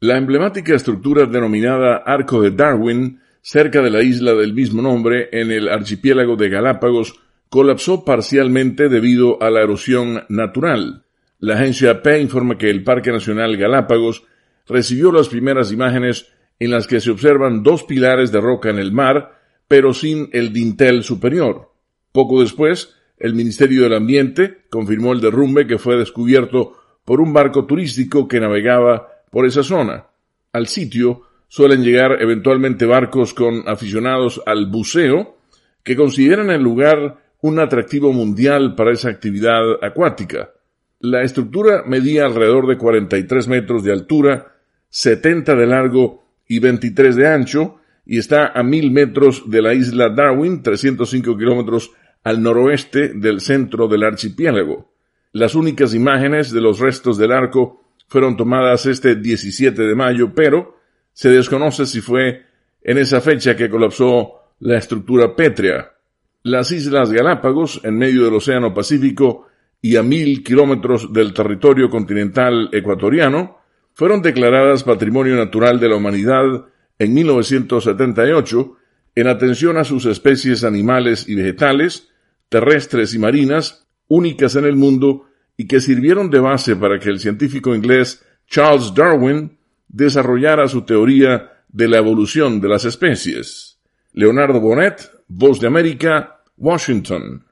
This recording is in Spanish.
La emblemática estructura denominada Arco de Darwin, cerca de la isla del mismo nombre, en el archipiélago de Galápagos, colapsó parcialmente debido a la erosión natural. La agencia P informa que el Parque Nacional Galápagos recibió las primeras imágenes en las que se observan dos pilares de roca en el mar, pero sin el dintel superior. Poco después, el Ministerio del Ambiente confirmó el derrumbe que fue descubierto por un barco turístico que navegaba por esa zona. Al sitio suelen llegar eventualmente barcos con aficionados al buceo que consideran el lugar un atractivo mundial para esa actividad acuática. La estructura medía alrededor de 43 metros de altura, 70 de largo y 23 de ancho, y está a mil metros de la isla Darwin, 305 kilómetros al noroeste del centro del archipiélago. Las únicas imágenes de los restos del arco fueron tomadas este 17 de mayo, pero se desconoce si fue en esa fecha que colapsó la estructura pétrea. Las Islas Galápagos, en medio del Océano Pacífico y a mil kilómetros del territorio continental ecuatoriano, fueron declaradas Patrimonio Natural de la Humanidad en 1978 en atención a sus especies animales y vegetales, terrestres y marinas, únicas en el mundo y que sirvieron de base para que el científico inglés Charles Darwin desarrollara su teoría de la evolución de las especies. Leonardo Bonet, Voz de América, Washington.